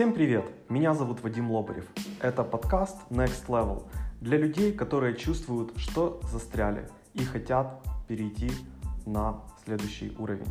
Всем привет! Меня зовут Вадим Лобарев. Это подкаст Next Level для людей, которые чувствуют, что застряли и хотят перейти на следующий уровень.